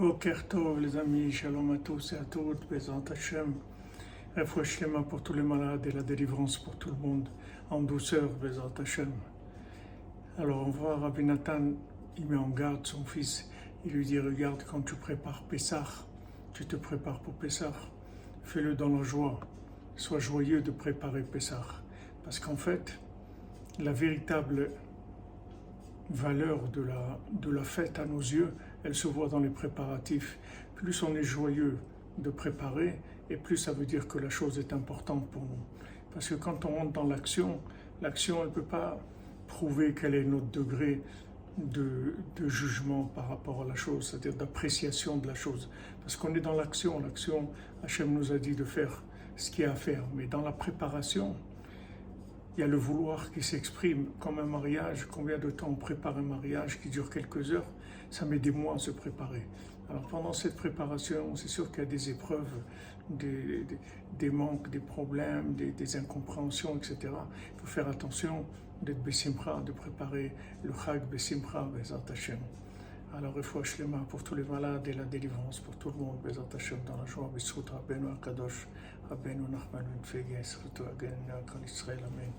Boker Tov, les amis, shalom à tous et à toutes, Bezant Hashem, Refouachlema pour tous les malades et la délivrance pour tout le monde, en douceur, Bezant Hashem. Alors on voit Rabbi Nathan, il met en garde son fils, il lui dit Regarde, quand tu prépares Pessah, tu te prépares pour Pessah, fais-le dans la joie, sois joyeux de préparer Pessah. Parce qu'en fait, la véritable valeur de la, de la fête à nos yeux, elle se voit dans les préparatifs. Plus on est joyeux de préparer, et plus ça veut dire que la chose est importante pour nous. Parce que quand on rentre dans l'action, l'action, elle ne peut pas prouver quel est notre degré de, de, jugement par rapport à la chose, c'est-à-dire d'appréciation de la chose. Parce qu'on est dans l'action, l'action, Hachem nous a dit de faire ce qu'il y a à faire, mais dans la préparation, il y a le vouloir qui s'exprime comme un mariage. Combien de temps on prépare un mariage qui dure quelques heures Ça met des mois à se préparer. Alors pendant cette préparation, c'est sûr qu'il y a des épreuves, des, manques, des problèmes, des, incompréhensions, etc. Il faut faire attention d'être Bessimra, de préparer le Chag Bessimra, Bezat Hashem. Alors, faut Shlema pour tous les malades et la délivrance pour tout le monde, Bezat Hashem, dans la joie, Bessout Rabbeinu Akadosh, Rabbeinu Nachman Ben Feges, Rutu Agen, Israël, Amen.